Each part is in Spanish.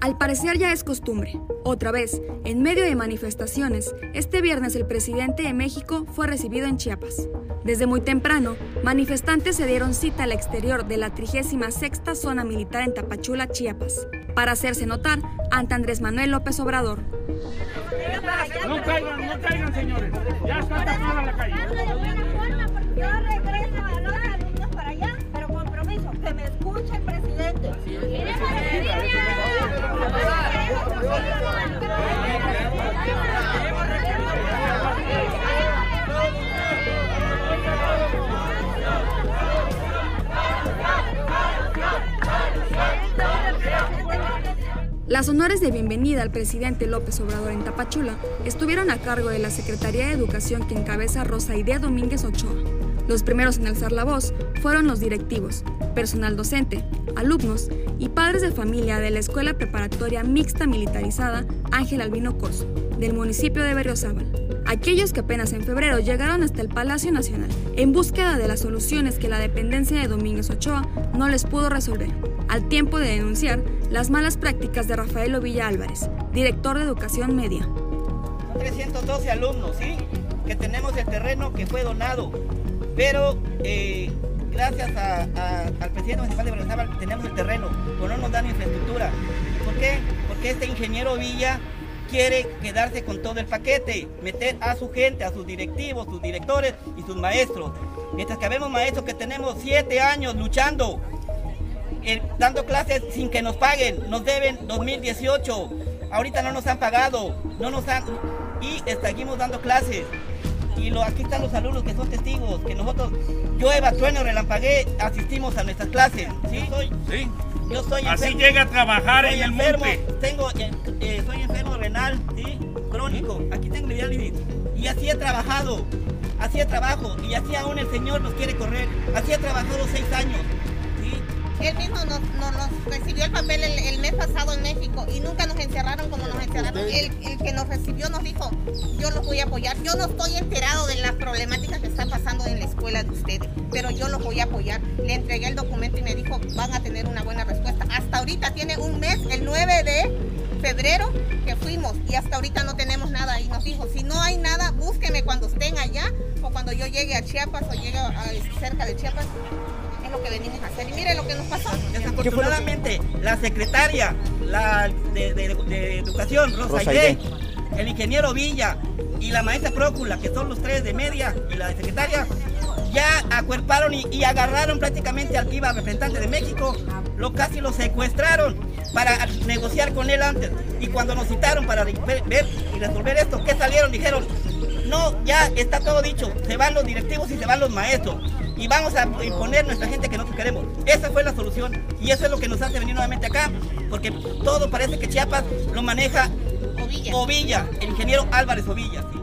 Al parecer ya es costumbre. Otra vez, en medio de manifestaciones, este viernes el presidente de México fue recibido en Chiapas. Desde muy temprano, manifestantes se dieron cita al exterior de la 36 zona militar en Tapachula, Chiapas, para hacerse notar ante Andrés Manuel López Obrador. No caigan, no caigan, señores. Ya está tapada la calle. Las honores de bienvenida al presidente López Obrador en Tapachula estuvieron a cargo de la Secretaría de Educación que encabeza Rosa Idea Domínguez Ochoa. Los primeros en alzar la voz fueron los directivos, personal docente, alumnos y padres de familia de la Escuela Preparatoria Mixta Militarizada Ángel Albino Corso, del municipio de Berriozábal. Aquellos que apenas en febrero llegaron hasta el Palacio Nacional en búsqueda de las soluciones que la dependencia de Domínguez Ochoa no les pudo resolver, al tiempo de denunciar las malas prácticas de Rafael Ovilla Álvarez, director de Educación Media. 312 alumnos, ¿sí? Que tenemos el terreno que fue donado, pero eh, gracias al presidente municipal de Berriozábal tenemos el terreno, pero no nos dan infraestructura. ¿Por qué? Porque este ingeniero Villa quiere quedarse con todo el paquete, meter a su gente, a sus directivos, sus directores y sus maestros. Mientras que vemos maestros que tenemos siete años luchando, eh, dando clases sin que nos paguen, nos deben 2018, ahorita no nos han pagado, no nos han y seguimos dando clases. Y lo, aquí están los alumnos que son testigos, que nosotros, yo, Eva Trueno, relampagué, asistimos a nuestras clases. ¿sí? Sí. Yo soy Así llega a trabajar Soy en el enfermo, monte. Tengo, eh, eh, soy enfermo renal, ¿sí? Crónico. Aquí tengo mi diálisis. Y así he trabajado. Así he trabajo. Y así aún el Señor nos quiere correr. Así he trabajado seis años. ¿sí? Él mismo nos, nos- nos recibió el papel el, el mes pasado en México y nunca nos encerraron como nos encerraron. El, el que nos recibió nos dijo, yo los voy a apoyar. Yo no estoy enterado de las problemáticas que están pasando en la escuela de ustedes, pero yo los voy a apoyar. Le entregué el documento y me dijo, van a tener una buena respuesta. Hasta ahorita tiene un mes, el 9 de febrero que fuimos y hasta ahorita no tenemos nada. Y nos dijo, si no hay nada, búsqueme cuando estén allá o cuando yo llegue a Chiapas o llegue a- cerca de Chiapas. Es lo que venimos a hacer. Y mire lo que nos pasó. Desafortunadamente, la secretaria la de, de- de Educación, Rosa, Rosa. El ingeniero Villa y la maestra Prócula, que son los tres de media, y la secretaria, ya acuerparon y, agarraron prácticamente al que iba representante de México, lo casi lo secuestraron para negociar con él antes. Y cuando nos citaron para ver y resolver esto, ¿qué salieron? Dijeron, no, ya está todo dicho, se van los directivos y se van los maestros. Y vamos a imponer nuestra gente que nosotros queremos. Esa fue la solución y eso es lo que nos hace venir nuevamente acá, porque todo parece que Chiapas lo maneja Ovilla. Ovilla, el ingeniero Álvarez Ovilla. sí.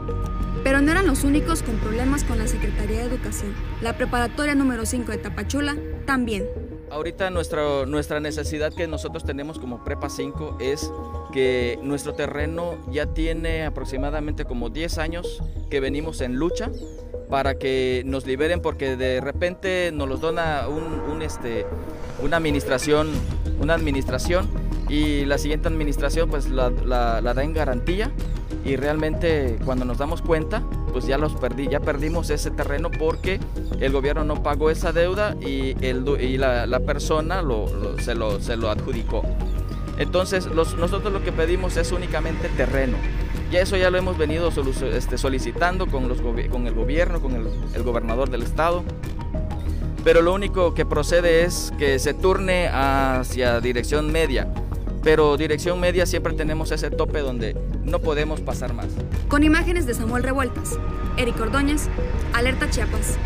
Pero no eran los únicos con problemas con la Secretaría de Educación. La preparatoria número 5 de Tapachula también. Ahorita nuestra, nuestra necesidad que nosotros tenemos como Prepa 5 es que nuestro terreno ya tiene aproximadamente como 10 años que venimos en lucha para que nos liberen porque de repente nos los dona un, un, este, una administración una administración y la siguiente administración pues la, la- da en garantía. Y realmente cuando nos damos cuenta pues ya los perdí ya perdimos ese terreno porque el gobierno no pagó esa deuda y, el, y la, la persona se, lo, se lo adjudicó. Entonces nosotros lo que pedimos es únicamente terreno. Y eso ya lo hemos venido este, solicitando con, los con el gobierno con el, el gobernador del estado. Pero lo único que procede es que se turne hacia dirección media. Pero dirección media siempre tenemos ese tope donde no podemos pasar más. Con imágenes de Samuel Revueltas, Eric Ordóñez, Alerta Chiapas.